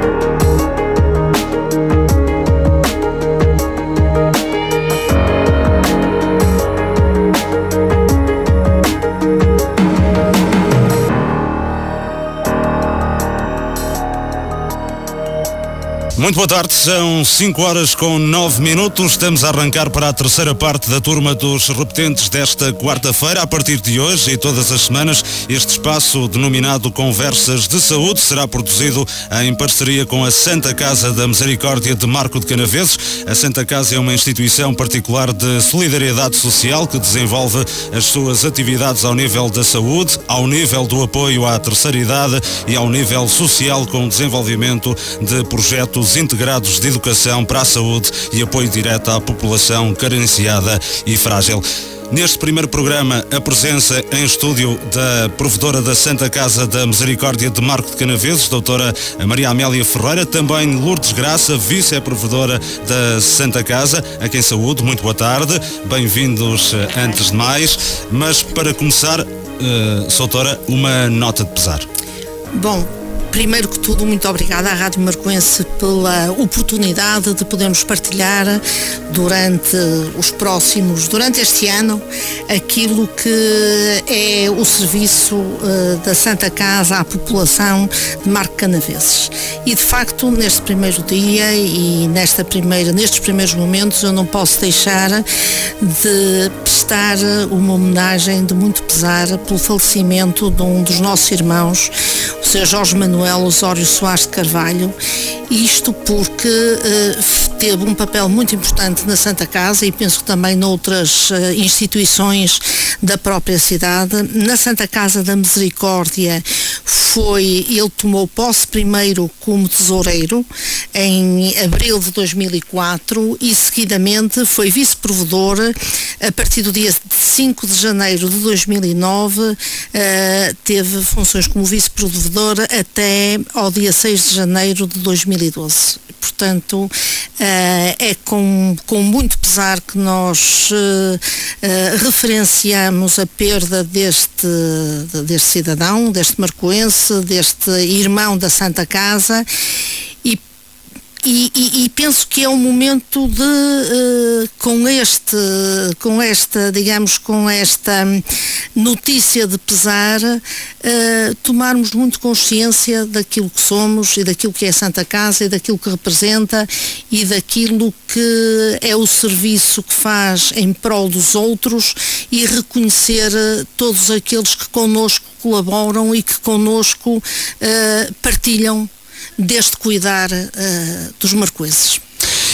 Thank you. Muito boa tarde, são 5 horas com 9 minutos. Estamos a arrancar para a terceira parte da turma dos repetentes desta quarta-feira. A partir de hoje e todas as semanas, este espaço denominado Conversas de Saúde será produzido em parceria com a Santa Casa da Misericórdia de Marco de Canaveses. A Santa Casa é uma instituição particular de solidariedade social que desenvolve as suas atividades ao nível da saúde, ao nível do apoio à terceira idade e ao nível social com desenvolvimento de projetos integrados de educação para a saúde e apoio direto à população carenciada e frágil. Neste primeiro programa, a presença em estúdio da provedora da Santa Casa da Misericórdia de Marco de Canaveses, doutora Maria Amélia Ferreira, também Lourdes Graça, vice-provedora da Santa Casa, a quem saúde, muito boa tarde, bem-vindos eh, antes de mais, mas para começar, uh, doutora, uma nota de pesar. Bom, Primeiro que tudo, muito obrigada à Rádio Marcoense pela oportunidade de podermos partilhar durante os próximos, durante este ano, aquilo que é o serviço uh, da Santa Casa à população de Marco Canaveses. E de facto, neste primeiro dia e nesta primeira, nestes primeiros momentos, eu não posso deixar de prestar uma homenagem de muito pesar pelo falecimento de um dos nossos irmãos, o Sr. Jorge Manuel Manuel Osório Soares de Carvalho, isto porque uh, teve um papel muito importante na Santa Casa e penso que também noutras uh, instituições da própria cidade. Na Santa Casa da Misericórdia foi, ele tomou posse primeiro como tesoureiro em abril de 2004 e seguidamente foi vice-provedor a partir do dia 5 de janeiro de 2009 uh, eh, teve funções como vice-provedor até ao dia 6 de janeiro de 2012. Portanto, uh, é com, com muito pesar que nós uh, referenciamos a perda deste, deste cidadão, deste marcoense, deste irmão da Santa Casa e, e, e, penso que é um momento de uh, com este com esta digamos com esta notícia de pesar uh, tomarmos muito consciência daquilo que somos e daquilo que é Santa Casa e daquilo que representa e daquilo que é o serviço que faz em prol dos outros e reconhecer uh, todos aqueles que connosco colaboram e que connosco partilham deste cuidar uh, dos marcoeses.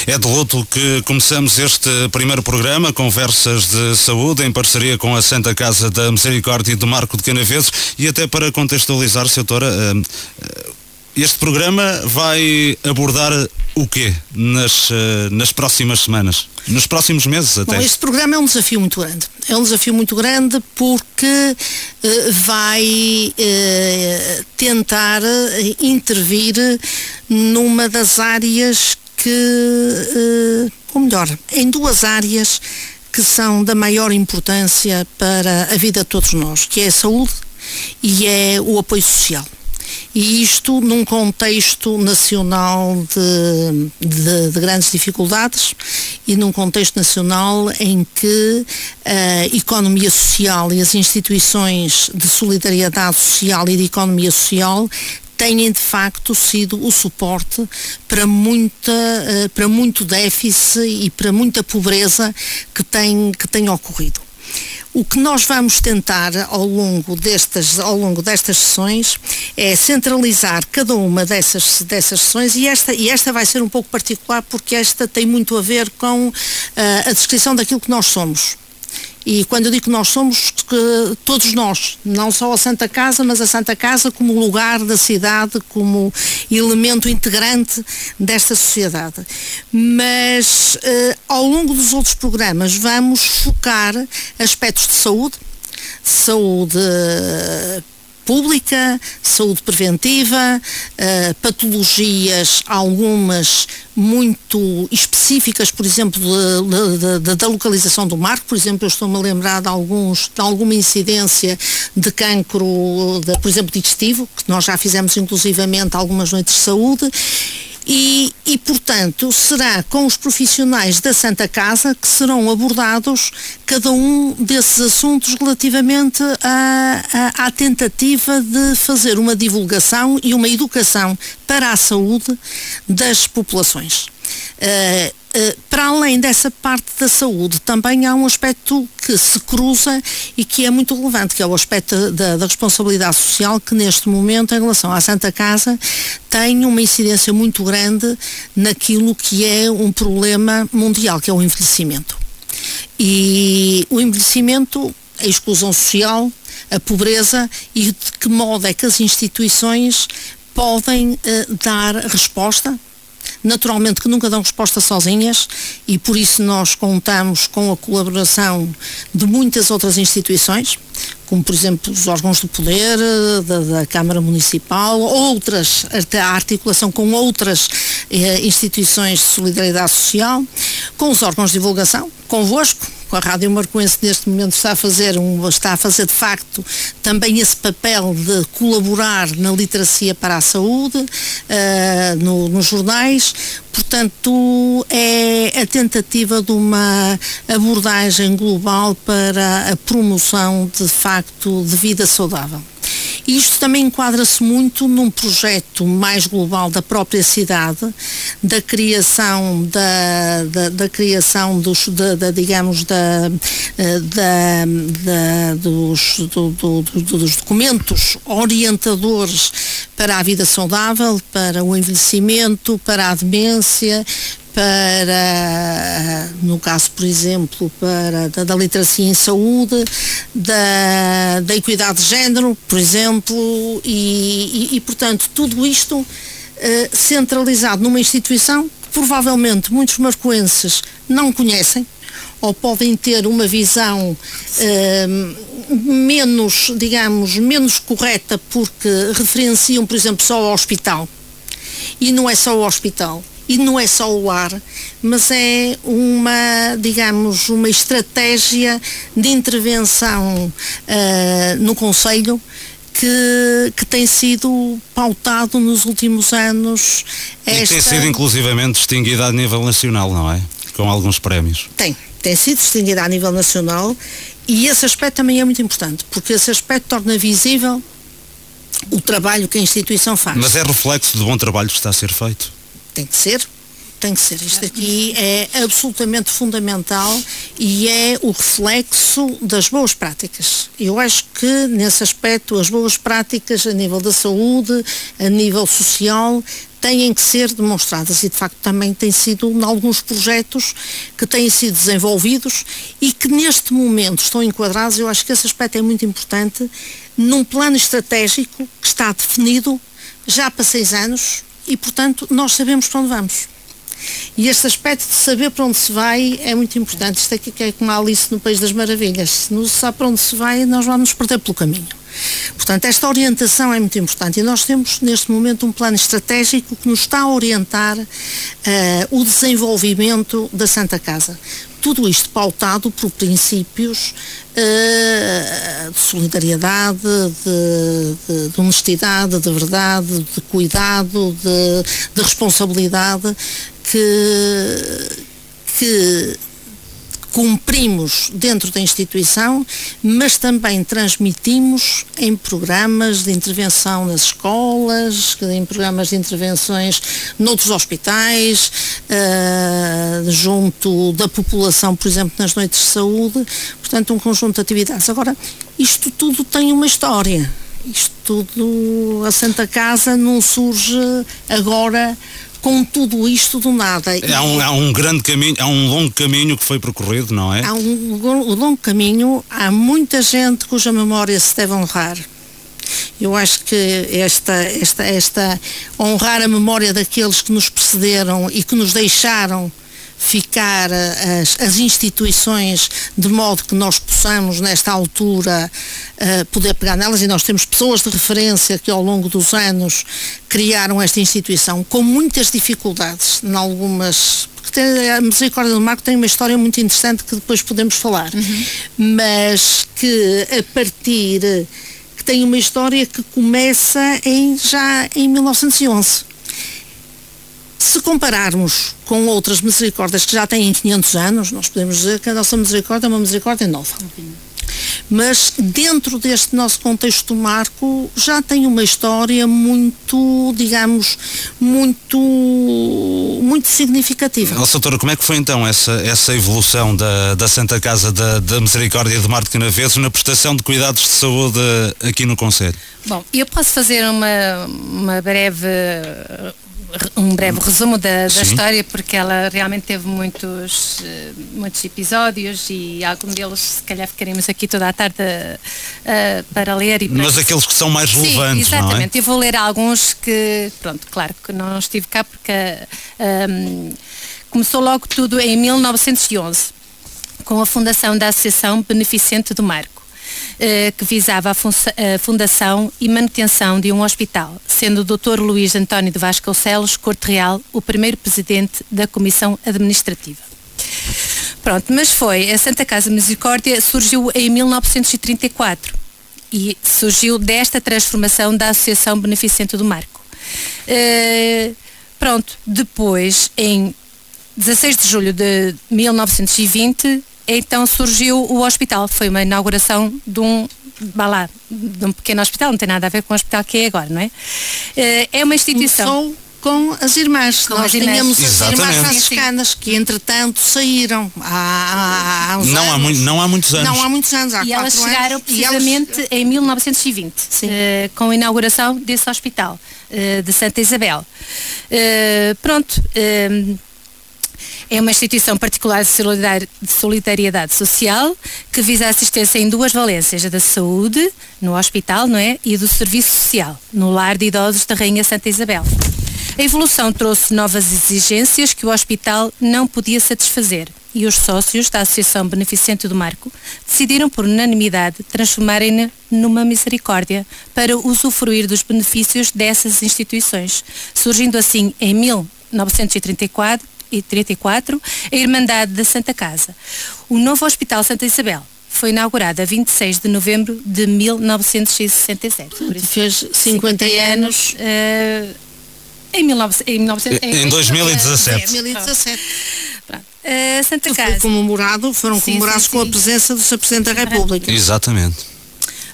É de luto que começamos este primeiro programa, Conversas de Saúde, em parceria com a Santa Casa da Misericórdia de Marco de Canaveses. E até para contextualizar, Doutora, uh, uh, este programa vai abordar o quê nas, nas próximas semanas? Nos próximos meses até? Bom, este programa é um desafio muito grande. É um desafio muito grande porque uh, vai uh, tentar intervir numa das áreas que, ou melhor, em duas áreas que são da maior importância para a vida de todos nós, que é a saúde e é o apoio social e isto num contexto nacional de, de, de, grandes dificuldades e num contexto nacional em que a economia social e as instituições de solidariedade social e de economia social têm de facto sido o suporte para, muita, eh, para muito déficit e para muita pobreza que tem, que tem ocorrido. O que nós vamos tentar ao longo destas, ao longo destas sessões é centralizar cada uma dessas, dessas sessões e esta, e esta vai ser um pouco particular porque esta tem muito a ver com uh, a descrição daquilo que nós somos. E quando eu digo que nós somos, que todos nós, não só a Santa Casa, mas a Santa Casa como lugar da cidade, como elemento integrante desta sociedade. Mas eh, ao longo dos outros programas vamos focar aspectos de saúde, saúde pública, saúde preventiva, uh, patologias, algumas muito específicas, por exemplo, da localização do marco, por exemplo, eu estou-me a lembrar de, alguns, de alguma incidência de cancro, de, por exemplo, digestivo, que nós já fizemos inclusivamente algumas noites de saúde, e, e, portanto, será com os profissionais da Santa Casa que serão abordados cada um desses assuntos relativamente à, à, à tentativa de fazer uma divulgação e uma educação para a saúde das populações. Uh, para além dessa parte da saúde, também há um aspecto que se cruza e que é muito relevante, que é o aspecto da, da, responsabilidade social, que neste momento, em relação à Santa Casa, tem uma incidência muito grande naquilo que é um problema mundial, que é o envelhecimento. E o envelhecimento, a exclusão social, a pobreza e de que modo é que as instituições podem uh, dar resposta naturalmente que nunca dão resposta sozinhas e por isso nós contamos com a colaboração de muitas outras instituições, como por exemplo os órgãos do poder, da, da Câmara Municipal, outras, a articulação com outras eh, instituições de solidariedade social, com os órgãos de divulgação, convosco, com a Rádio Marcoense neste momento está a fazer um, está a fazer de facto também esse papel de colaborar na literacia para a saúde uh, no, nos jornais portanto é a tentativa de uma abordagem global para a promoção de facto de vida saudável. Isto também enquadra-se muito num projeto mais global da própria cidade, da criação da, da, da criação dos, da, da, digamos, da, da, da dos, do, do, dos documentos orientadores para a vida saudável, para o envelhecimento, para a demência, para, no caso, por exemplo, para da, da literacia em saúde, da, da equidade de género, por exemplo, e, e, e portanto, tudo isto uh, centralizado numa instituição que provavelmente muitos marcoenses não conhecem, ou podem ter uma visão uh, menos, digamos, menos correta porque referenciam, por exemplo, só ao hospital. E não é só o hospital e não é só o ar, mas é uma, digamos, uma estratégia de intervenção uh, no Conselho que, que, tem sido pautado nos últimos anos. Esta... E tem sido inclusivamente distinguida a nível nacional, não é? Com alguns prémios. Tem, tem sido distinguida a nível nacional e esse aspecto também é muito importante, porque esse aspecto torna visível o trabalho que a instituição faz. Mas é reflexo do bom trabalho que está a ser feito? Tem que ser, tem que ser. Isto aqui é absolutamente fundamental e é o reflexo das boas práticas. Eu acho que, nesse aspecto, as boas práticas a nível da saúde, a nível social, têm que ser demonstradas e de facto também tem sido em alguns projetos que têm sido desenvolvidos e que neste momento estão enquadrados, eu acho que esse aspecto é muito importante, num plano estratégico que está definido já para seis anos, e, portanto, nós sabemos para onde vamos. E este aspecto de saber para onde se vai é muito importante. Isto aqui é como a Alice no País das Maravilhas. Se não sabe para onde se vai, nós vamos nos perder pelo caminho. Portanto, esta orientação é muito importante e nós temos neste momento um plano estratégico que nos está a orientar uh, o desenvolvimento da Santa Casa. Tudo isto pautado por princípios uh, de solidariedade, de, de, de, honestidade, de verdade, de cuidado, de, de responsabilidade que, que cumprimos dentro da instituição, mas também transmitimos em programas de intervenção nas escolas, em programas de intervenções noutros hospitais, uh, junto da população, por exemplo, nas noites de saúde, portanto um conjunto de atividades. Agora, isto tudo tem uma história. Isto tudo, a Santa Casa não surge agora com tudo isto do nada. Há um, há um grande caminho, há um longo caminho que foi percorrido, não é? Há um, um longo caminho, há muita gente cuja memória se deve honrar. Eu acho que esta, esta, esta honrar a memória daqueles que nos precederam e que nos deixaram qualificar as, as, instituições de modo que nós possamos, nesta altura, uh, poder pegar nelas e nós temos pessoas de referência que ao longo dos anos criaram esta instituição com muitas dificuldades, em algumas porque a Misericórdia do Marco tem uma história muito interessante que depois podemos falar, uhum. mas que a partir que tem uma história que começa em, já em 1911 se compararmos com outras misericórdias que já têm 500 anos, nós podemos dizer que a nossa misericórdia é uma misericórdia nova. Mas dentro deste nosso contexto marco já tem uma história muito, digamos, muito, muito significativa. Nossa doutora, como é que foi então essa, essa evolução da, da Santa Casa da, da Misericórdia de Marte Canaveses na prestação de cuidados de saúde aqui no Conselho? Bom, eu posso fazer uma, uma breve um breve resumo da, da história, porque ela realmente teve muitos, eh, muitos episódios e algum deles, se calhar, ficaremos aqui toda a tarde uh, para ler. E para... Mas aqueles que são mais relevantes, Sim, exatamente. É? Eu vou ler alguns que, pronto, claro que não estive cá porque um, começou logo tudo em 1911, com a fundação da Associação Beneficente do Marco. Eh, que visava a, fundação e manutenção de um hospital, sendo o Dr. Luís António de Vasconcelos Corte Real o primeiro presidente da Comissão Administrativa. Pronto, mas foi, a Santa Casa Misericórdia surgiu em 1934 e surgiu desta transformação da Associação Beneficente do Marco. Uh, pronto, depois, em 16 de julho de 1920, então surgiu o hospital. Foi uma inauguração de um, lá, de um pequeno hospital, não tem nada a ver com o hospital que é agora, não é? Eh, é uma instituição. Começou com as irmãs. Com Nós as tínhamos as irmãs franciscanas que entretanto saíram há, há, não, há muito, não há muitos anos. Não há muitos anos, há E elas chegaram anos, precisamente elas... em 1920, uh, com a inauguração desse hospital uh, de Santa Isabel. Uh, pronto. É uma instituição particular de solidariedade social que visa a assistência em duas valências, a da saúde, no hospital, não é? E do serviço social, no lar de idosos da Rainha Santa Isabel. A evolução trouxe novas exigências que o hospital não podia satisfazer e os sócios da Associação Beneficente do Marco decidiram por unanimidade transformarem-na numa misericórdia para usufruir dos benefícios dessas instituições, surgindo assim em 1934 1934, a Irmandade da Santa Casa. O novo Hospital Santa Isabel foi inaugurado a 26 de novembro de 1967. Por isso, fez 50 anos. Uh, em, 19, em, 19, em, em 2017. 2017. Uh, Santa Casa. Foi comemorado, foram sim, comemorados sim, sim. com a presença do Sr. Presidente da República. Exatamente.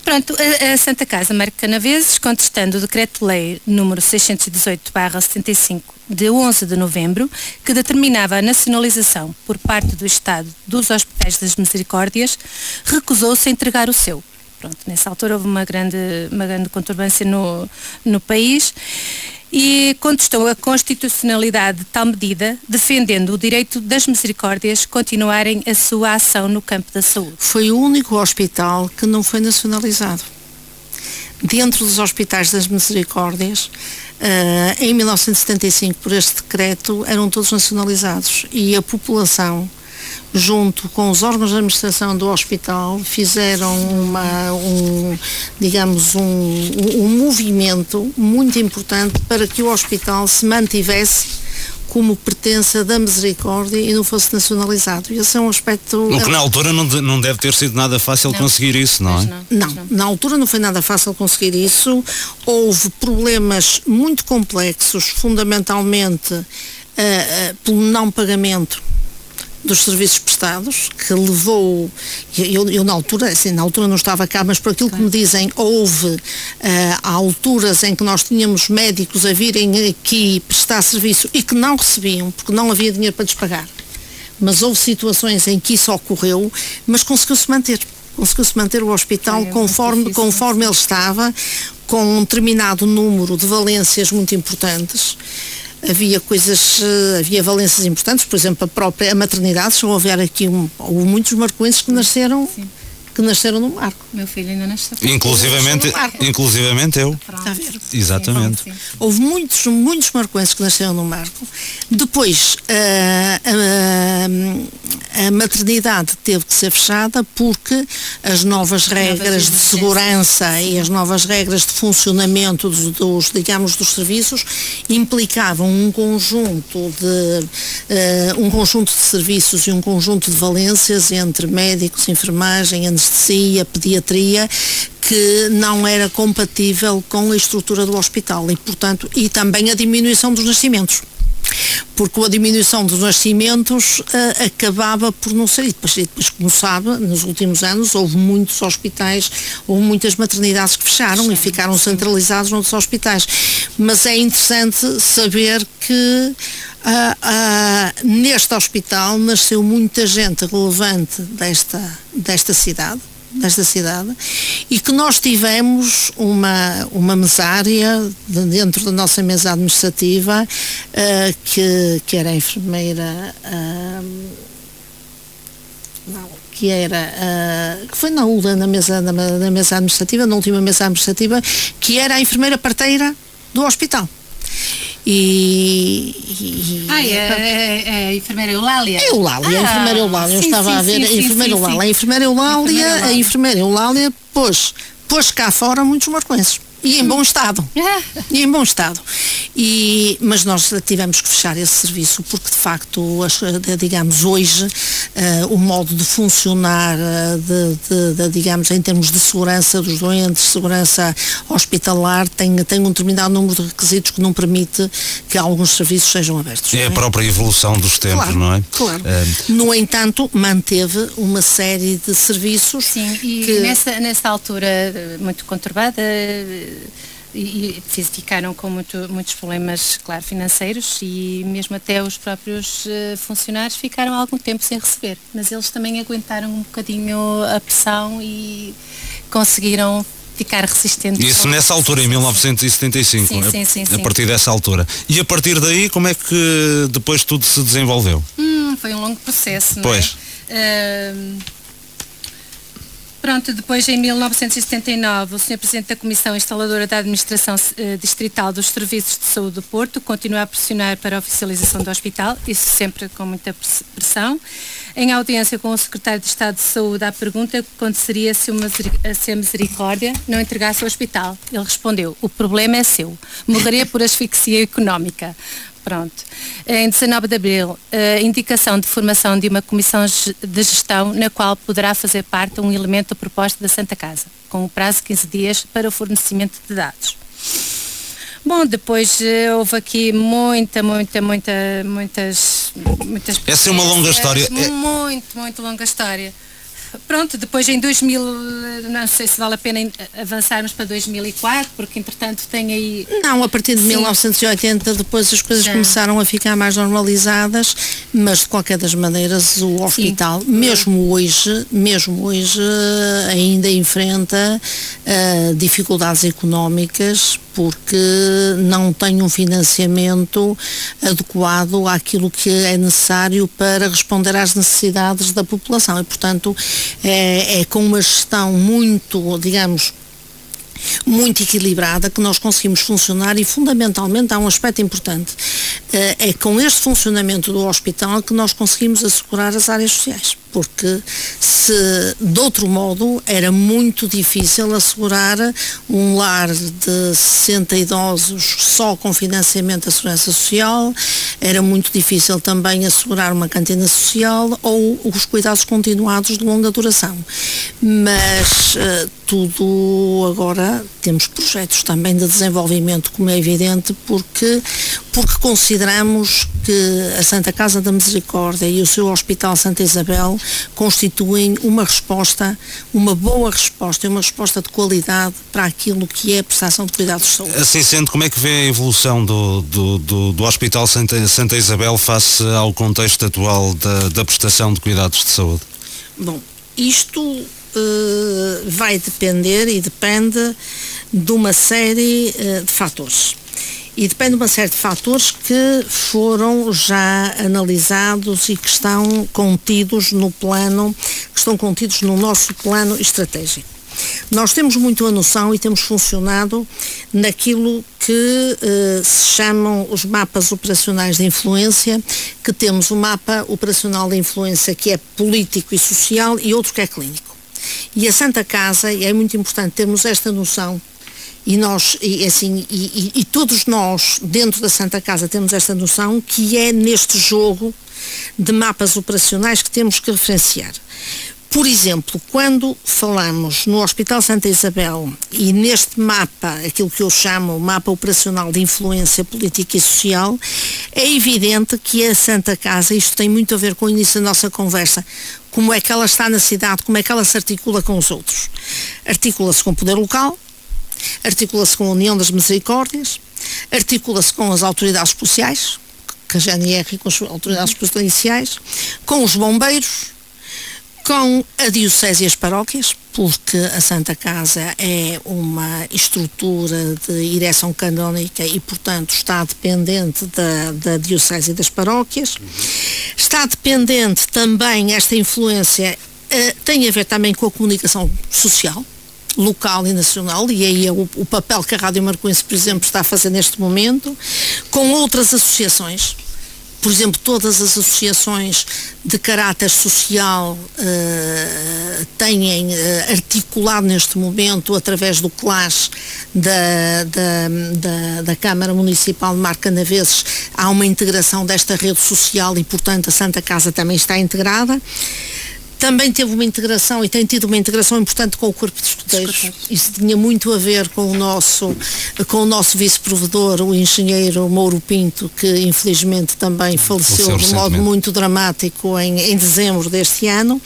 Pronto, a, a Santa Casa Marca Canaveses, contestando o Decreto-Lei número 618-75 de 11 de novembro, que determinava a nacionalização por parte do Estado dos Hospitais das Misericórdias, recusou-se a entregar o seu. Pronto, nessa altura houve uma grande, uma grande conturbância no, no país e contestou a constitucionalidade de tal medida, defendendo o direito das misericórdias continuarem a sua ação no campo da saúde. Foi o único hospital que não foi nacionalizado. Dentro dos hospitais das misericórdias, uh, em 1975, por este decreto, eram todos nacionalizados e a população junto com os órgãos de administração do hospital, fizeram uma, um, digamos, um, um movimento muito importante para que o hospital se mantivesse como pertença da misericórdia e não fosse nacionalizado. Esse é um aspecto. O que na altura não, de, não deve ter sido nada fácil não. conseguir isso, não é? Não, não, na altura não foi nada fácil conseguir isso. Houve problemas muito complexos, fundamentalmente uh, uh, pelo não pagamento dos serviços prestados, que levou, eu, eu, na altura, assim, na altura não estava cá, mas por aquilo que me dizem, houve uh, alturas em que nós tínhamos médicos a virem aqui prestar serviço e que não recebiam, porque não havia dinheiro para despagar. Mas houve situações em que isso ocorreu, mas conseguiu-se manter. Conseguiu-se manter o hospital é, conforme, conforme ele estava, com um determinado número de valências muito importantes havia coisas, eh, havia valências importantes, por exemplo, a própria a maternidade, chegou a haver aqui um, houve muitos marcoenses que nasceram Sim. que nasceram no Marco. Meu filho ainda nasceu. Inclusivamente, inclusivamente eu. Está a ver? Exatamente. Sim, houve muitos, muitos marcoenses que nasceram no Marco. Depois, uh, uh, a maternidade teve que ser fechada porque as novas regras de segurança e as novas regras de funcionamento dos, dos digamos, dos serviços implicavam um conjunto de uh, um conjunto de serviços e um conjunto de valências entre médicos, enfermagem, anestesia, pediatria que não era compatível com a estrutura do hospital e, portanto, e também a diminuição dos nascimentos porque a diminuição dos nascimentos uh, acabava por não ser. E depois, depois, como sabe, nos últimos anos houve muitos hospitais, houve muitas maternidades que fecharam sim, e ficaram sim. centralizados nos hospitais. Mas é interessante saber que uh, uh, neste hospital nasceu muita gente relevante desta, desta cidade desta cidade e que nós tivemos uma, uma mesária dentro da nossa mesa administrativa uh, que, que era a enfermeira uh, não, que era uh, que foi na ULA na mesa, na, na mesa administrativa, na última mesa administrativa, que era a enfermeira parteira do hospital. E, e ah, é, é, é, a enfermeira Eulália? É Eulália, ah, a enfermeira Eulália, eu sim, estava sim, a ver sim, a enfermeira Eulália. A enfermeira Eulália, a enfermeira Eulália pôs, pôs cá fora muitos marcoenses e em bom estado. e em bom estado. E, mas nós tivemos que fechar esse serviço porque de facto, digamos, hoje uh, o modo de funcionar uh, de, de, de, digamos, em termos de segurança dos doentes, segurança hospitalar, tem, tem um determinado número de requisitos que não permite que alguns serviços sejam abertos. É, é? a própria evolução dos tempos, claro, não é? Claro. No entanto, manteve uma série de serviços. Sim, e que... nessa, nessa altura muito conturbada e, ficaram com muito, muitos problemas, claro, financeiros e mesmo até os próprios uh, funcionários ficaram algum tempo sem receber. Mas eles também aguentaram um bocadinho a pressão e conseguiram ficar resistentes. Isso nessa altura, em 1975, sim, sim, sim, a, a, partir dessa altura. E a partir daí, como é que depois tudo se desenvolveu? Hum, foi um longo processo, pois. não é? Uh, Pronto, depois em 1979, o Sr. Presidente da Comissão Instaladora da Administração eh, Distrital dos Serviços de Saúde do Porto continua a pressionar para a oficialização do hospital, isso sempre com muita pressão. Em audiência com o Secretário de Estado de Saúde, à pergunta que aconteceria se, uma, se a Misericórdia não entregasse o hospital. Ele respondeu, o problema é seu, morreria por asfixia económica. Pronto. Em 19 de abril, a indicação de formação de uma comissão de gestão na qual poderá fazer parte um elemento da proposta da Santa Casa, com o prazo de 15 dias para o fornecimento de dados. Bom, depois eh, houve aqui muita, muita, muita, muitas, muitas. Essa é uma longa história. É muito, muito longa história pronto, depois em 2000, não sei se vale a pena avançarmos para 2004, porque entretanto tem aí... Não, a partir de Sim. 1980 depois as coisas Já. começaram a ficar mais normalizadas, mas de qualquer das maneiras o hospital, Sim. mesmo hoje, mesmo hoje ainda enfrenta uh, dificuldades económicas porque não tem um financiamento adequado àquilo que é necessário para responder às necessidades da população e, portanto, é, é com uma gestão muito, digamos, muito equilibrada que nós conseguimos funcionar e fundamentalmente há um aspecto importante eh, é com este funcionamento do hospital que nós conseguimos assegurar as áreas sociais porque se de outro modo era muito difícil assegurar um lar de 60 idosos só com financiamento da segurança social, era muito difícil também assegurar uma cantina social ou os cuidados continuados de longa duração. Mas uh, tudo agora temos projetos também de desenvolvimento, como é evidente, porque, porque consideramos que a Santa Casa da Misericórdia e o seu Hospital Santa Isabel constituem uma resposta, uma boa resposta, uma resposta de qualidade para aquilo que é a prestação de cuidados de saúde. Assim sendo, como é que vê a evolução do, do, do, do Hospital Santa, Santa Isabel face ao contexto atual da, da prestação de cuidados de saúde? Bom, isto uh, vai depender e depende de uma série uh, de fatores e depende de uma série de fatores que foram já analisados e que estão contidos no plano, que estão contidos no nosso plano estratégico. Nós temos muito a noção e temos funcionado naquilo que uh, se chamam os mapas operacionais de influência, que temos um mapa operacional de influência que é político e social e outro que é clínico. E a Santa Casa, e é muito importante termos esta noção, e nós, e, assim, e, e, todos nós, dentro da Santa Casa, temos esta noção que é neste jogo de mapas operacionais que temos que referenciar. Por exemplo, quando falamos no Hospital Santa Isabel e neste mapa, aquilo que eu chamo mapa operacional de influência política e social, é evidente que a Santa Casa, isto tem muito a ver com o início da nossa conversa, como é que ela está na cidade, como é que ela se articula com os outros. Articula-se com o poder local, articula-se com a União das Misericórdias, articula-se com as autoridades policiais, com a GNR e com as autoridades policiais, com os bombeiros, com a Diocese e as paróquias, porque a Santa Casa é uma estrutura de direção canónica e, portanto, está dependente da, da Diocese e das paróquias. Está dependente também, esta influência uh, tem a ver também com a comunicação social, local e nacional, e aí é o, o papel que a Rádio Marcoense, por exemplo, está a fazer neste momento, com outras associações, por exemplo, todas as associações de caráter social uh, têm uh, articulado neste momento, através do CLAS da, da, da, da Câmara Municipal de Marcanaveses, há uma integração desta rede social e, portanto, a Santa Casa também está integrada também teve uma integração e tem tido uma integração importante com o Corpo de Escuteiros. Isso tinha muito a ver com o nosso, com o nosso vice-provedor, o engenheiro Mouro Pinto, que infelizmente também faleceu de modo muito dramático em, em dezembro deste ano.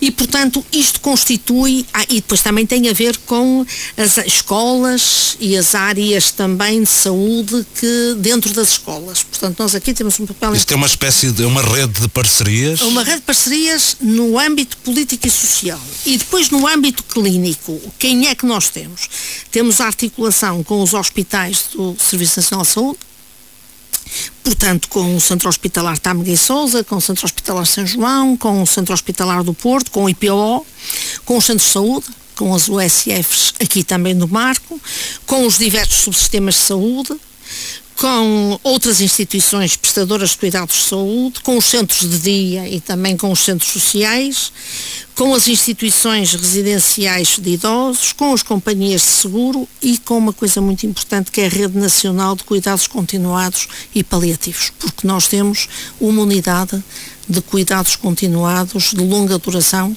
E, portanto, isto constitui, ah, e depois também tem a ver com as escolas e as áreas também de saúde que dentro das escolas. Portanto, nós aqui temos um papel... Isto é uma espécie de, uma rede de parcerias? Uma rede de parcerias no âmbito âmbito político e social. E depois no âmbito clínico, quem é que nós temos? Temos a articulação com os hospitais do Serviço Nacional de Saúde, portanto, com o Centro Hospitalar Tâmega e Souza, com o Centro Hospitalar São João, com o Centro Hospitalar do Porto, com o IPO, com os Centros de Saúde, com as USFs aqui também no Marco, com os diversos subsistemas de saúde, com outras instituições prestadoras de cuidados de saúde, com os centros de dia e também com os centros sociais, com as instituições residenciais de idosos, com as companhias de seguro e com uma coisa muito importante que é a Rede Nacional de Cuidados Continuados e Paliativos, porque nós temos uma unidade de cuidados continuados de longa duração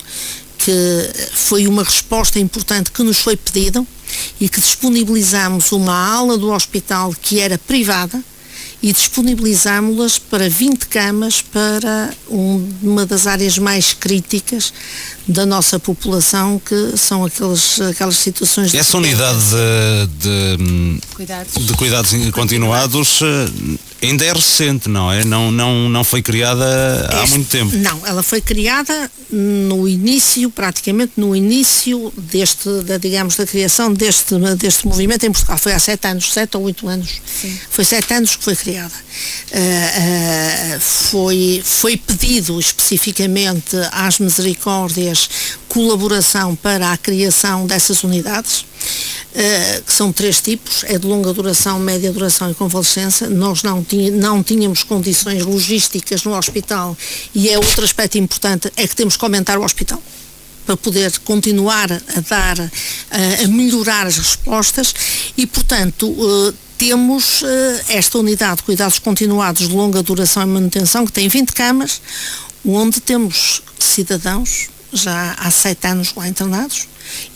que foi uma resposta importante que nos foi pedida e que disponibilizamos uma ala do hospital que era privada e disponibilizámos-las para 20 camas para um, uma das áreas mais críticas da nossa população, que são aqueles, aquelas situações... Essa unidade de, de, cuidados. de cuidados continuados eh, ainda é recente, não é? Não, não, não foi criada há muito tempo. Não, ela foi criada no início, praticamente no início deste, da, digamos, da criação deste, deste movimento em Portugal. Foi há sete anos, sete ou oito anos. Sim. Foi sete anos que foi criada. Uh, uh, foi, foi pedido especificamente às misericórdias colaboração para a criação dessas unidades uh, que são três tipos, é de longa duração, média duração e convalescença. Nós não, tinha, não tínhamos condições logísticas no hospital e é outro aspecto importante, é que temos que aumentar o hospital para poder continuar a dar, a, a melhorar as respostas e, portanto, uh, temos esta unidade de cuidados continuados de longa duração e manutenção, que tem 20 camas, onde temos cidadãos já há sete anos lá internados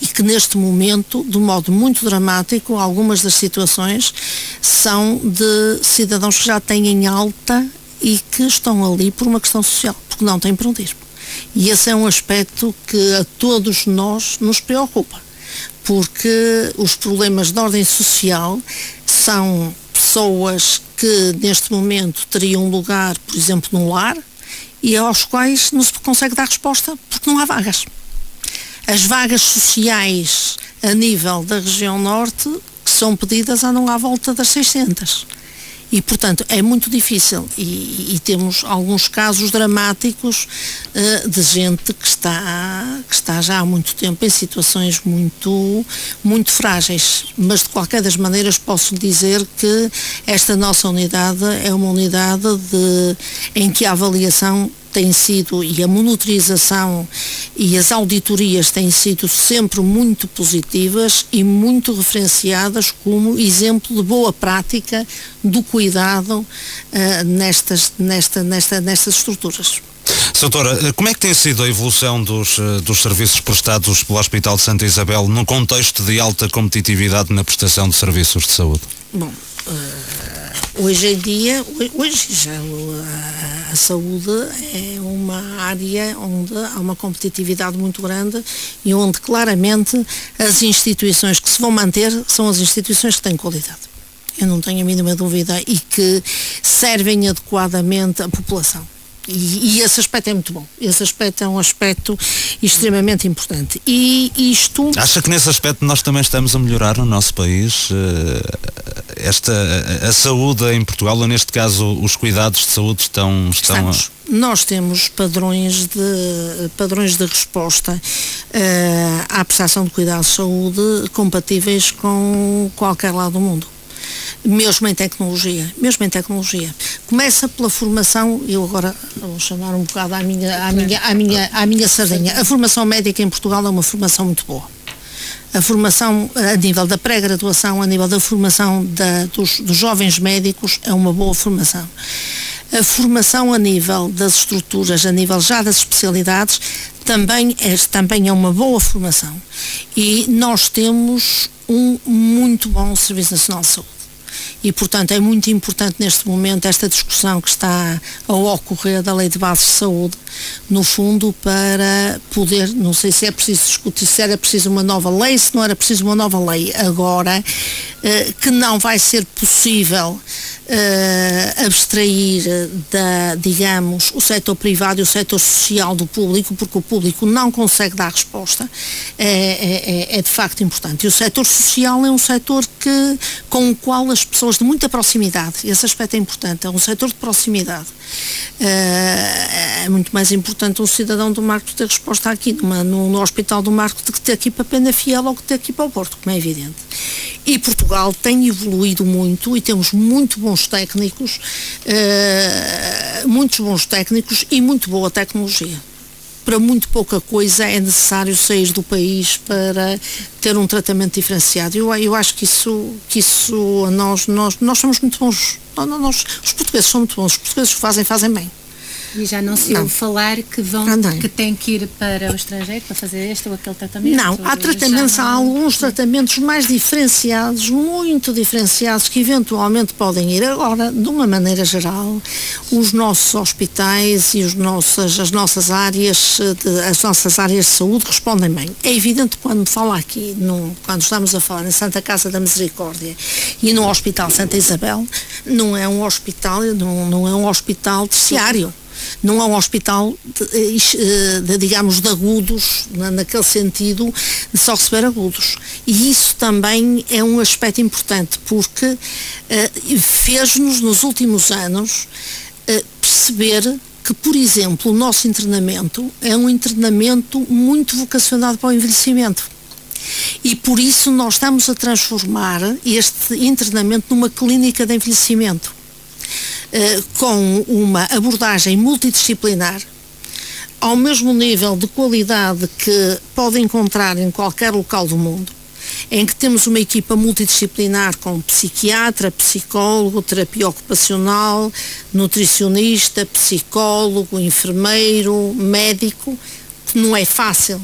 e que neste momento, de modo muito dramático, algumas das situações são de cidadãos que já têm em alta e que estão ali por uma questão social, porque não têm para onde ir. E esse é um aspecto que a todos nós nos preocupa, porque os problemas de ordem social são pessoas que neste momento teriam lugar, por exemplo, num lar, e aos quais não se consegue dar resposta porque não há vagas. As vagas sociais a nível da região norte que são pedidas andam à volta das 600. E, portanto, é muito difícil e, e temos alguns casos dramáticos uh, de gente que está, que está já há muito tempo em situações muito, muito frágeis. Mas, de qualquer das maneiras, posso dizer que esta nossa unidade é uma unidade de, em que a avaliação tem sido e a monitorização e as auditorias têm sido sempre muito positivas e muito referenciadas como exemplo de boa prática do cuidado uh, nestas, nesta, nesta, nestas estruturas. Doutora, eh, como é que tem sido a evolução dos, eh, dos serviços prestados pelo Hospital de Santa Isabel num contexto de alta competitividade na prestação de serviços de saúde? Bom, uh, hoje em dia, hoje já a, saúde é uma área onde há uma competitividade muito grande e onde claramente as instituições que se vão manter são as instituições que têm qualidade. Eu não tenho a mínima dúvida e que servem adequadamente a população. E, e, esse aspecto é muito bom. Esse aspecto é um aspecto extremamente importante. E isto. Acha que nesse aspecto nós também estamos a melhorar no nosso país? Eh, esta, a, saúde em Portugal, ou neste caso os cuidados de saúde estão. estão Estamos. A... Nós temos padrões de, padrões de resposta uh, à prestação de cuidados de saúde compatíveis com qualquer lado do mundo mesmo em tecnologia, mesmo em tecnologia. Começa pela formação, eu agora vou chamar um bocado à minha, à minha, à minha, à minha sardinha. A formação médica em Portugal é uma formação muito boa. A formação a nível da pré-graduação, a nível da formação da, dos, dos jovens médicos é uma boa formação. A formação a nível das estruturas, a nível já das especialidades, também é, também é uma boa formação. E nós temos um muito bom Serviço Nacional de Saúde e, portanto, é muito importante neste momento esta discussão que está a ocorrer da Lei de Base de Saúde, no fundo, para poder, não sei se é preciso discutir, se era preciso uma nova lei, se não era preciso uma nova lei agora, eh, que não vai ser possível uh, abstrair da, digamos, o setor privado e o setor social do público, porque o público não consegue dar resposta, é, é, é, é de facto importante. E o setor social é um setor que, com o qual as pessoas de muita proximidade, esse aspecto é importante, é um setor de proximidade. Uh, é muito mais importante um cidadão do Marco ter resposta aqui numa, no, no, Hospital do Marco do que ter aqui para Pena Fiel ou que ter aqui para o Porto, como é evidente. E Portugal tem evoluído muito e temos muito bons técnicos, uh, muitos bons técnicos e muito boa tecnologia para muito pouca coisa é necessário sair do país para ter um tratamento diferenciado. Eu, eu acho que isso, que isso nós, nós, nós somos muito bons. Nós, os portugueses são muito bons. Os portugueses fazem, fazem bem. E já não se ouve falar que vão que têm que ir para o estrangeiro para fazer este ou aquele tratamento? Não, há tratamentos, há alguns tratamentos mais diferenciados, muito diferenciados, que eventualmente podem ir. Agora, de uma maneira geral, os nossos hospitais e os nossos, as nossas áreas, de, as nossas áreas de saúde respondem bem. É evidente quando fala aqui, no, quando estamos a falar na Santa Casa da Misericórdia e no Hospital Santa Isabel, não é um hospital, não, não é um hospital terciário não é um hospital, de, eh, eh, de, digamos, de agudos, naquele sentido, de só receber agudos. E isso também é um aspecto importante, porque uh, fez-nos, nos últimos anos, uh, perceber que, por exemplo, o nosso internamento é um internamento muito vocacionado para o envelhecimento. E por isso nós estamos a transformar este internamento numa clínica de envelhecimento. Eh, com uma abordagem multidisciplinar, ao mesmo nível de qualidade que pode encontrar em qualquer local do mundo, em que temos uma equipa multidisciplinar com psiquiatra, psicólogo, terapia ocupacional, nutricionista, psicólogo, enfermeiro, médico, que não é fácil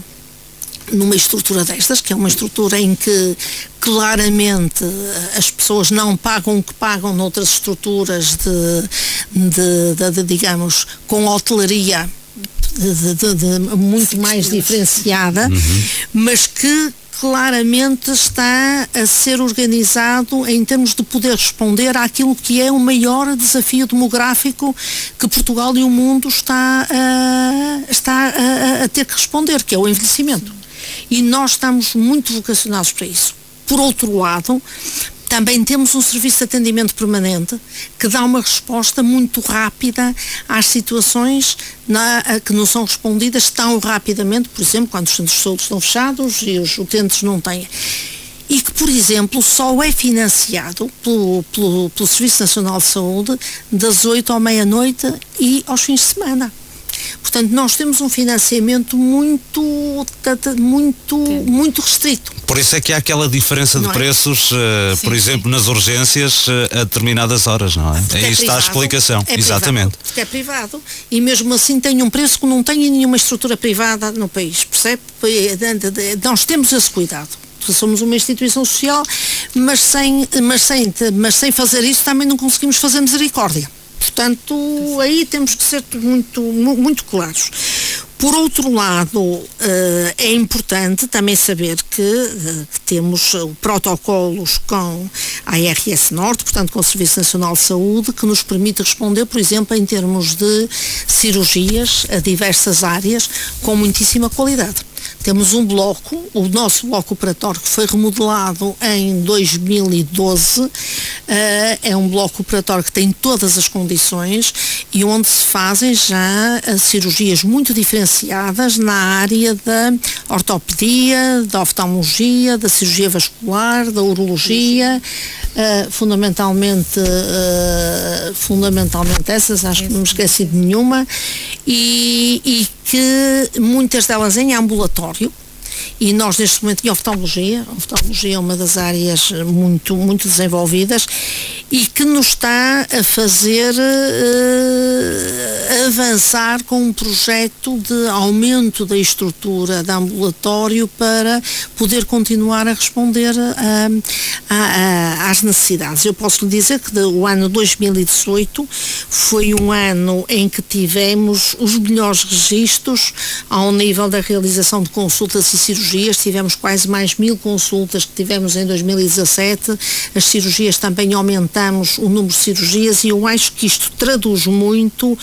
numa estrutura destas, que é uma estrutura em que claramente as pessoas não pagam o que pagam noutras estruturas de, de, de, de digamos, com hotelaria muito mais diferenciada, uhum. mas que claramente está a ser organizado em termos de poder responder àquilo que é o maior desafio demográfico que Portugal e o mundo está, a, está a, a ter que responder, que é o envelhecimento. E nós estamos muito vocacionados para isso. Por outro lado, Também temos um serviço de atendimento permanente que dá uma resposta muito rápida às situações na, que não são respondidas tão rapidamente, por exemplo, quando os centros de saúde estão fechados e os utentes não têm e que, por exemplo, só é financiado pelo, pelo, pelo Serviço Nacional de Saúde das 8 à meia-noite e aos fins de semana. Portanto, nós temos um financiamento muito, muito, muito restrito. Por isso é que há aquela diferença de é? preços, uh, sim, por exemplo, sim. nas urgências uh, a determinadas horas, não é? Aí é está a explicação. É Exatamente. Porque é privado e mesmo assim tem um preço que não tem nenhuma estrutura privada no país, percebe? Nós temos esse cuidado somos uma instituição social, mas sem, mas, sem, mas sem fazer isso também não conseguimos fazer misericórdia. Portanto, aí temos que ser muito, muito claros. Por outro lado, é importante também saber que, temos protocolos com a ARS Norte, portanto com o Serviço Nacional de Saúde, que nos permite responder, por exemplo, em termos de cirurgias a diversas áreas com muitíssima qualidade. Temos um bloco, o nosso bloco operatório que foi remodelado em 2012, uh, eh, é um bloco operatório que tem todas as condições e onde se fazem já uh, cirurgias muito diferenciadas na área da ortopedia, da oftalmologia, da cirurgia vascular, da urologia, uh, fundamentalmente, fundamentalmente essas, acho que não me esqueci de nenhuma, e, e que muitas delas em ambulatório, e nós neste momento em oftalmologia, oftalmologia é uma das áreas muito, muito desenvolvidas e que nos está a fazer uh, avançar com um projeto de aumento da estrutura de ambulatório para poder continuar a responder a, a, a, às necessidades. Eu posso lhe dizer que o ano 2018 foi um ano em que tivemos os melhores registros ao nível da realização de consultas e cirurgias, tivemos quase mais mil consultas que tivemos em 2017, as cirurgias também aumentamos o número de cirurgias e eu acho que isto traduz muito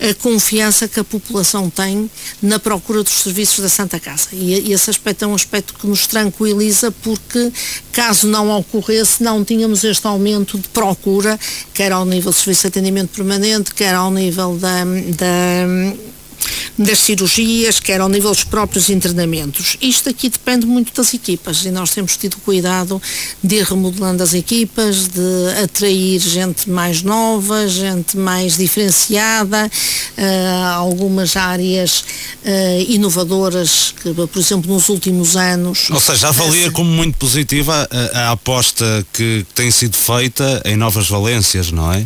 a confiança que a população tem na procura dos serviços da Santa Casa. E, esse aspecto é um aspecto que nos tranquiliza porque caso não ocorresse, não tínhamos este aumento de procura, quer ao nível do serviço de atendimento permanente, quer ao nível da, da das cirurgias, quer ao nível dos próprios internamentos. Isto aqui depende muito das equipas e nós temos tido cuidado de ir remodelando as equipas, de atrair gente mais nova, gente mais diferenciada, uh, algumas áreas uh, inovadoras que, por exemplo, nos últimos anos. Ou seja, avalia como muito positiva a, a aposta que tem sido feita em novas valências, não é?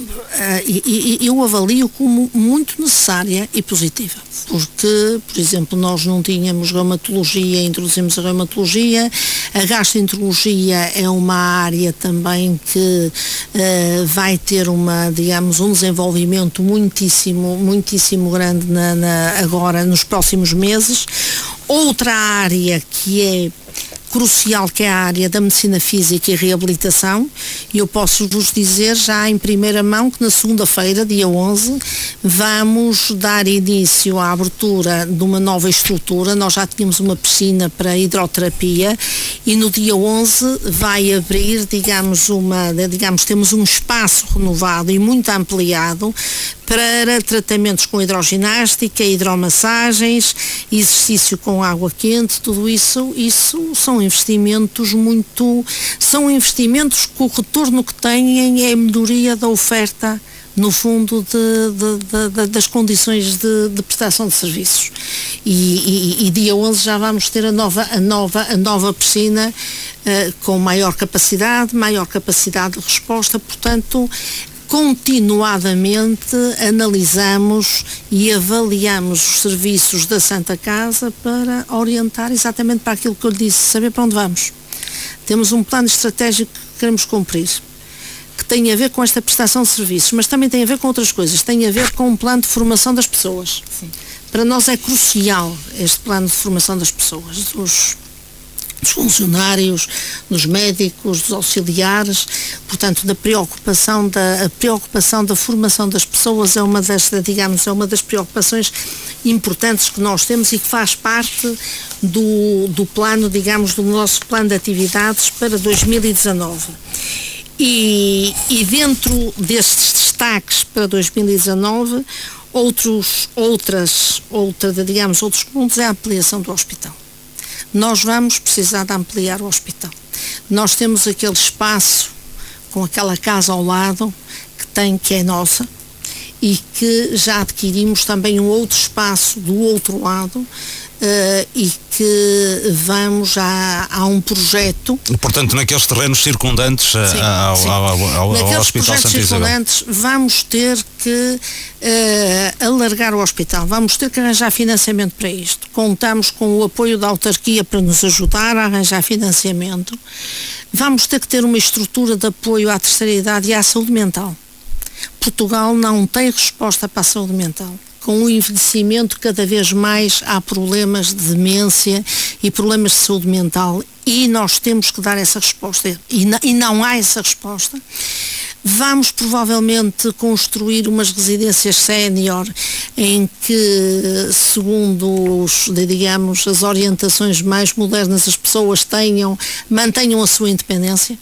Uh, e, e, eu avalio como muito necessária e positiva, porque, por exemplo, nós não tínhamos reumatologia, introduzimos a reumatologia, a gastroenterologia é uma área também que uh, vai ter uma, digamos, um desenvolvimento muitíssimo, muitíssimo grande na, na, agora nos próximos meses. Outra área que é crucial que é a área da medicina física e reabilitação e eu posso vos dizer já em primeira mão que na segunda-feira, dia 11, vamos dar início à abertura de uma nova estrutura. Nós já tínhamos uma piscina para hidroterapia e no dia 11 vai abrir, digamos, uma, digamos, temos um espaço renovado e muito ampliado para tratamentos com hidroginástica, hidromassagens, exercício com água quente, tudo isso, isso são investimentos muito, são investimentos que o retorno que têm é a melhoria da oferta no fundo de, de, de, das condições de, prestação de serviços. E, e, e, dia 11 já vamos ter a nova, a nova, a nova piscina uh, com maior capacidade, maior capacidade de resposta, portanto continuadamente analisamos e avaliamos os serviços da Santa Casa para orientar exatamente para aquilo que eu lhe disse, saber para onde vamos. Temos um plano estratégico que queremos cumprir, que tem a ver com esta prestação de serviços, mas também tem a ver com outras coisas, tem a ver com um plano de formação das pessoas. Sim. Para nós é crucial este plano de formação das pessoas, dos dos funcionários, dos médicos, dos auxiliares, portanto, da preocupação da preocupação da formação das pessoas é uma das, digamos, é uma das preocupações importantes que nós temos e que faz parte do, do plano, digamos, do nosso plano de atividades para 2019. E, e dentro destes destaques para 2019, outros, outras, outra, digamos, outros pontos é a ampliação do hospital nós vamos precisar de ampliar o hospital. Nós temos aquele espaço com aquela casa ao lado que tem que é nossa e que já adquirimos também um outro espaço do outro lado Uh, e que vamos a, a um projeto. Portanto, naqueles terrenos circundantes eh, sim, ao, sim. Ao, ao, naqueles ao Hospital Santa circundantes vamos ter que uh, alargar o hospital, vamos ter que arranjar financiamento para isto. Contamos com o apoio da autarquia para nos ajudar a arranjar financiamento. Vamos ter que ter uma estrutura de apoio à terceira idade e à saúde mental. Portugal não tem resposta para a saúde mental com o envelhecimento cada vez mais há problemas de demência e problemas de saúde mental. E nós temos que dar essa resposta. E, e não há essa resposta. Vamos provavelmente construir umas residências sénior em que, segundo os, digamos, as orientações mais modernas, as pessoas tenham, mantenham a sua independência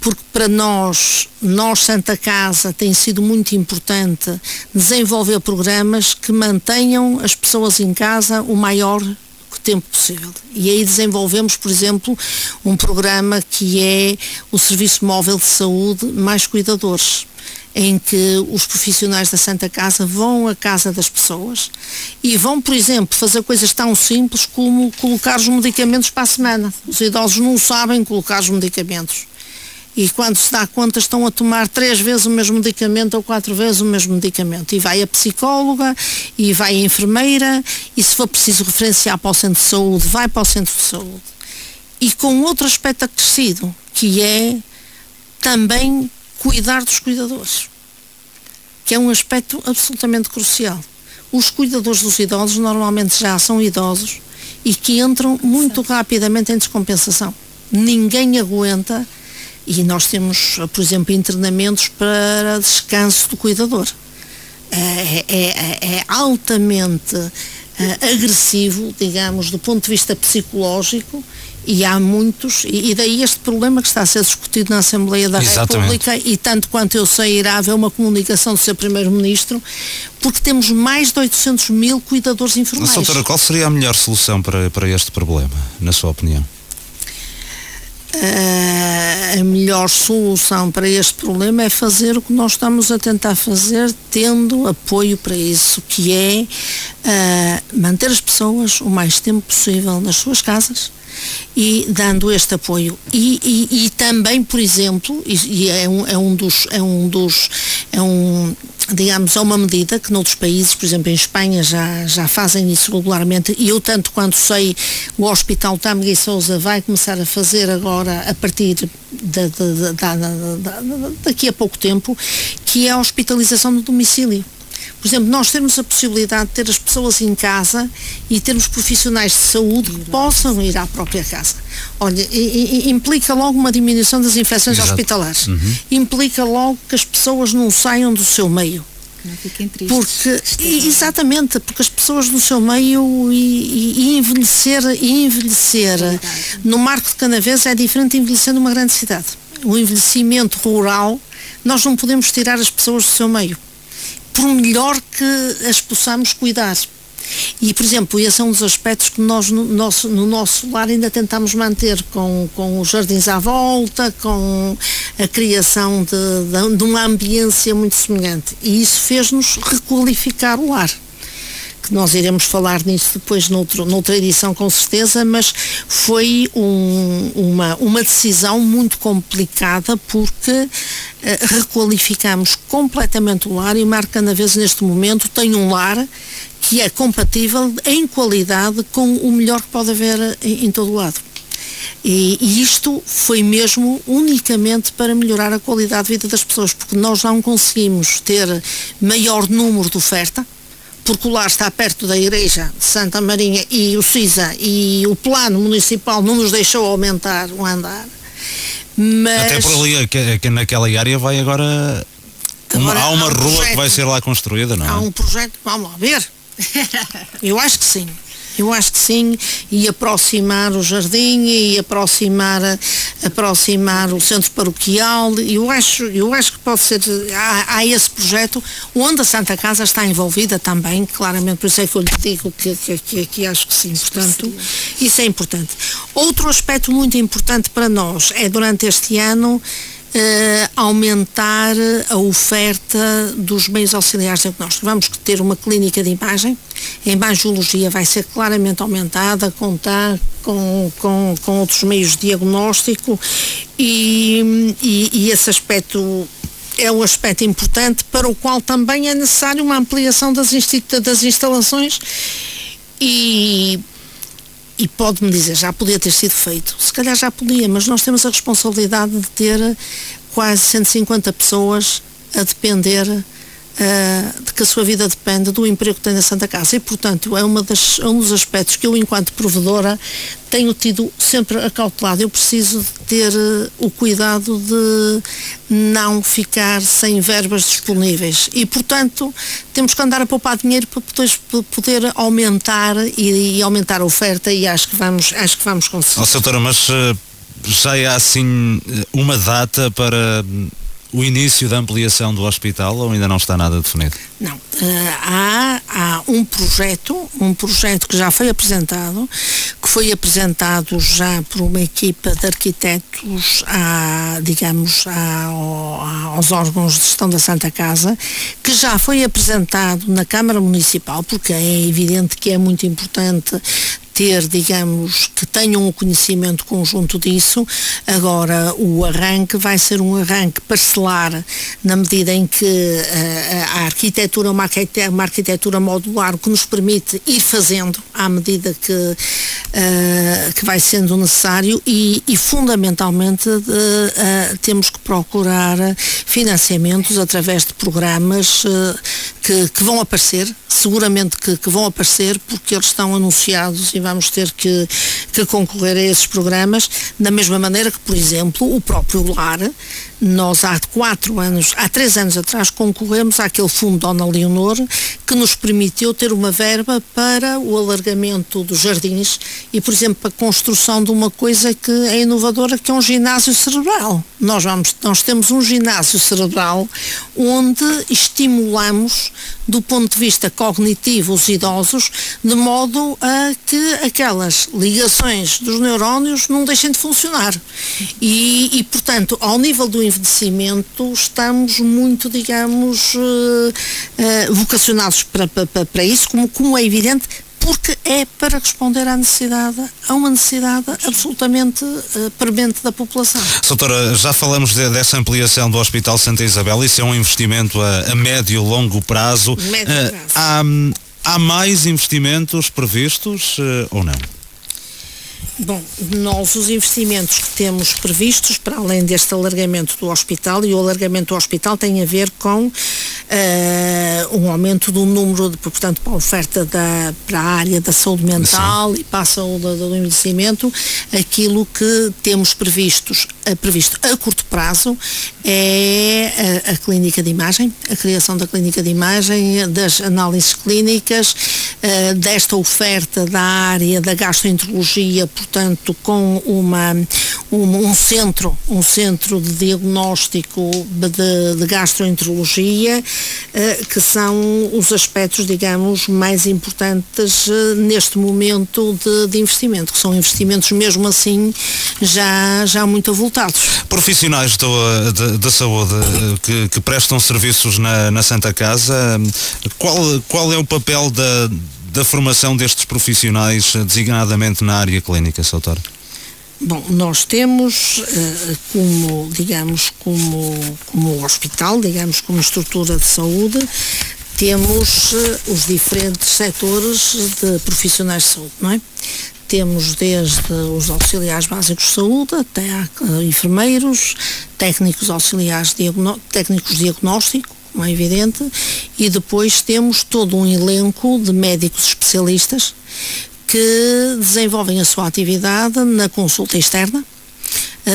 porque para nós, nós Santa Casa, tem sido muito importante desenvolver programas que mantenham as pessoas em casa o maior tempo possível. E aí desenvolvemos, por exemplo, um programa que é o Serviço Móvel de Saúde Mais Cuidadores em que os profissionais da Santa Casa vão à casa das pessoas e vão, por exemplo, fazer coisas tão simples como colocar os medicamentos para a semana. Os idosos não sabem colocar os medicamentos e quando se dá conta estão a tomar três vezes o mesmo medicamento ou quatro vezes o mesmo medicamento. E vai a psicóloga, e vai a enfermeira, e se for preciso referenciar para o centro de saúde, vai para o centro de saúde. E com outro aspecto acrescido, que é também cuidar dos cuidadores, que é um aspecto absolutamente crucial. Os cuidadores dos idosos normalmente já são idosos e que entram muito rapidamente em descompensação. Ninguém aguenta e nós temos, por exemplo, internamentos para descanso do cuidador. É, é, é, é altamente é, agressivo, digamos, do ponto de vista psicológico, e há muitos, e, daí este problema que está a ser discutido na Assembleia da Exatamente. República, e tanto quanto eu sei, irá haver uma comunicação do seu Primeiro-Ministro, porque temos mais de 800 mil cuidadores informais. Doutora, qual seria a melhor solução para, para este problema, na sua opinião? A melhor solução para este problema é fazer o que nós estamos a tentar fazer, tendo apoio para isso, que é uh, manter as pessoas o mais tempo possível nas suas casas, e dando este apoio. E, e, e também, por exemplo, e, e, é, um, é um dos, é um dos, é um, digamos, é uma medida que noutros países, por exemplo em Espanha, já, já fazem isso regularmente, e eu tanto quanto sei, o Hospital Tâmega e Souza vai começar a fazer agora, a partir de, de, de, daqui a pouco tempo, que é a hospitalização no domicílio. Por exemplo, nós temos a possibilidade de ter as pessoas em casa e termos profissionais de saúde que possam ir à própria casa. Olha, e, e, implica logo uma diminuição das infecções Exato. hospitalares. Uhum. Implica logo que as pessoas não saiam do seu meio. Não fiquem tristes. Porque, exatamente, porque as pessoas do seu meio e, e, e envelhecer, e envelhecer no Marco de Canavês é diferente de envelhecer numa grande cidade. O envelhecimento rural, nós não podemos tirar as pessoas do seu meio por melhor que as possamos cuidar. E, por exemplo, esse é um dos aspectos que nós no nosso, no nosso lar ainda tentamos manter com, com os jardins à volta, com a criação de, de, de uma ambiência muito semelhante. E isso fez-nos requalificar o lar nós iremos falar nisso depois noutro, noutra edição com certeza, mas foi um, uma, uma decisão muito complicada porque uh, requalificamos completamente o lar e Marca na vez neste momento tem um lar que é compatível em qualidade com o melhor que pode haver em, em todo o lado. E, e, isto foi mesmo unicamente para melhorar a qualidade de vida das pessoas, porque nós não conseguimos ter maior número de oferta, porque lar está perto da igreja de Santa Marinha e o CISA e o plano municipal não nos deixou aumentar o andar. Mas... Até por ali, que, que naquela área vai agora. Uma, há uma há um rua projeto, que vai ser lá construída, não é? Há um projeto, vamos lá ver. Eu acho que sim. Eu acho que sim, e aproximar o jardim e aproximar, aproximar o centro paroquial. Eu acho, eu acho que pode ser. Há, há esse projeto onde a Santa Casa está envolvida também, claramente, por isso é que eu lhe digo que, que, que, que acho que sim. Portanto, isso é importante. Outro aspecto muito importante para nós é durante este ano uh, aumentar a oferta dos meios auxiliares diagnósticos. Vamos ter uma clínica de imagem, a imagiologia vai ser claramente aumentada, contar com, com, com outros meios de diagnóstico e, e, e esse aspecto é um aspecto importante para o qual também é necessário uma ampliação das, das instalações e e pode-me dizer, já podia ter sido feito. Se calhar já podia, mas nós temos a responsabilidade de ter quase 150 pessoas a depender uh, de que a sua vida depende do emprego que tem na Santa Casa. E, portanto, é, uma das, é um dos aspectos que eu, enquanto provedora, tenho tido sempre acautelado. Eu preciso ter uh, o cuidado de não ficar sem verbas disponíveis. E, portanto, temos que andar a poupar dinheiro para poder, poder aumentar e, e, aumentar a oferta e acho que vamos, acho que vamos conseguir. Oh, doutora, mas uh, já há assim uma data para o início da ampliação do hospital ou ainda não está nada definido? Não. Uh, há, há um projeto, um projeto que já foi apresentado, que foi apresentado já por uma equipa de arquitetos a, digamos, a, aos órgãos de gestão da Santa Casa, que já foi apresentado na Câmara Municipal, porque é evidente que é muito importante ter, digamos, que tenham um conhecimento conjunto disso. Agora, o arranque vai ser um arranque parcelar, na medida em que uh, a arquitetura, uma arquitetura, uma arquitetura modular, que nos permite ir fazendo à medida que, uh, que vai sendo necessário e, e fundamentalmente, uh, temos que procurar financiamentos através de programas que, que vão aparecer, seguramente que, que, vão aparecer, porque eles estão anunciados e vamos ter que, que concorrer a esses programas, da mesma maneira que, por exemplo, o próprio LAR, nós há quatro anos, há três anos atrás, concorremos àquele fundo Dona Leonor, que nos permitiu ter uma verba para o alargamento dos jardins e, por exemplo, a construção de uma coisa que é inovadora, que é um ginásio cerebral. Nós, vamos, nós temos um ginásio cerebral onde estimulamos, do ponto de vista cognitivo, os idosos, de modo a que aquelas ligações dos neurónios não deixem de funcionar. E, e portanto, ao nível do envelhecimento, estamos muito, digamos, uh, uh, vocacionados para, para, para isso, como, como é evidente, porque é para responder à necessidade, a uma necessidade absolutamente uh, premente da população. Doutora, já falamos de, dessa ampliação do Hospital Santa Isabel, isso é um investimento a, a médio e longo prazo. Médio prazo. há, há mais investimentos previstos uh, ou não? Bom, nós os investimentos que temos previstos, para além deste alargamento do hospital, e o alargamento do hospital tem a ver com uh, um aumento do número, de, portanto, para a oferta da, para a área da saúde mental Sim. e para a saúde do envelhecimento, aquilo que temos previstos, previsto a curto prazo é a, a, clínica de imagem, a criação da clínica de imagem, das análises clínicas, uh, desta oferta da área da gastroenterologia, portanto, com uma, um, um centro, um centro de diagnóstico de, de gastroenterologia, uh, que são os aspectos, digamos, mais importantes uh, neste momento de, de, investimento, que são investimentos mesmo assim já, já muito avultados. Profissionais da saúde que, que, prestam serviços na, na Santa Casa, qual, qual é o papel da da formação destes profissionais, eh, designadamente na área clínica, Soutor? Bom, nós temos uh, como, digamos, como, como hospital, digamos, como estrutura de saúde, temos os diferentes setores de profissionais de saúde, não é? Temos desde os auxiliares básicos de saúde até uh, enfermeiros, técnicos auxiliares, diagnó técnicos diagnóstico, como é evidente, E depois temos todo um elenco de médicos especialistas que desenvolvem a sua atividade na consulta externa, eh,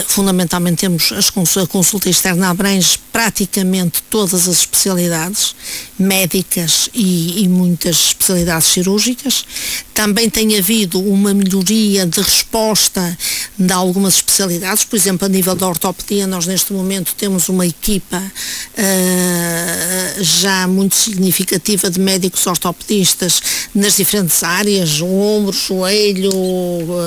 fundamentalmente temos a consulta externa abrange praticamente todas as especialidades médicas e, e, muitas especialidades cirúrgicas. Também tem havido uma melhoria de resposta de algumas especialidades, por exemplo, a nível da ortopedia, nós neste momento temos uma equipa uh, já muito significativa de médicos ortopedistas nas diferentes áreas, ombro, joelho, uh,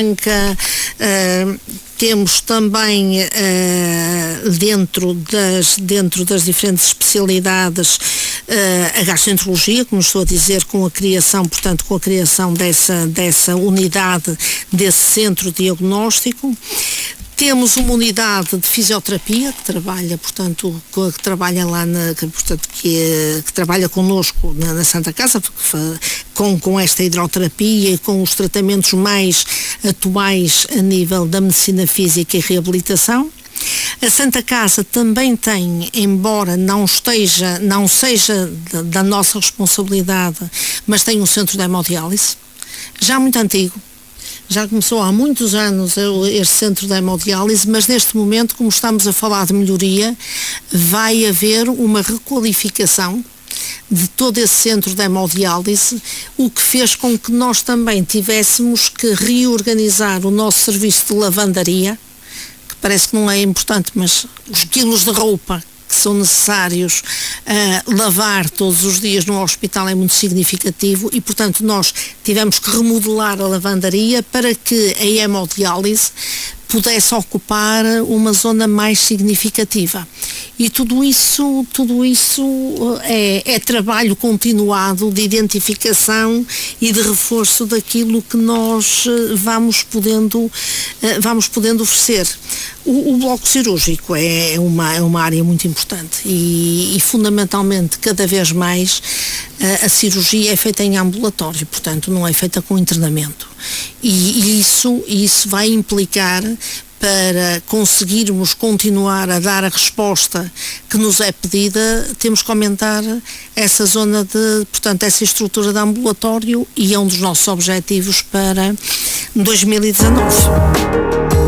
anca, uh, temos também uh, dentro, das, dentro das diferentes especialidades uh, a gastroenterologia, como estou a dizer, com a criação, portanto, com a criação dessa, dessa unidade, desse centro diagnóstico. Temos uma unidade de fisioterapia que trabalha, portanto, que trabalha lá na, que, portanto, que, que trabalha connosco na, na, Santa Casa, com, com esta hidroterapia e com os tratamentos mais atuais a nível da medicina física e reabilitação. A Santa Casa também tem, embora não esteja, não seja da, da nossa responsabilidade, mas tem um centro de hemodiálise, já muito antigo, já começou há muitos anos este centro de hemodiálise, mas neste momento, como estamos a falar de melhoria, vai haver uma requalificação de todo esse centro de hemodiálise, o que fez com que nós também tivéssemos que reorganizar o nosso serviço de lavandaria, que parece que não é importante, mas os quilos de roupa que são necessários uh, lavar todos os dias no hospital é muito significativo e, portanto, nós tivemos que remodelar a lavandaria para que a hemodiálise pudesse ocupar uma zona mais significativa. E tudo isso, tudo isso eh, é, é, trabalho continuado de identificação e de reforço daquilo que nós eh, vamos podendo, eh, vamos podendo oferecer. O, o bloco cirúrgico é uma, é uma área muito importante e, e fundamentalmente cada vez mais a, a cirurgia é feita em ambulatório, portanto não é feita com internamento. E, isso, isso vai implicar para conseguirmos continuar a dar a resposta que nos é pedida, temos que aumentar essa zona de, portanto, essa estrutura de ambulatório e é um dos nossos objetivos para 2019.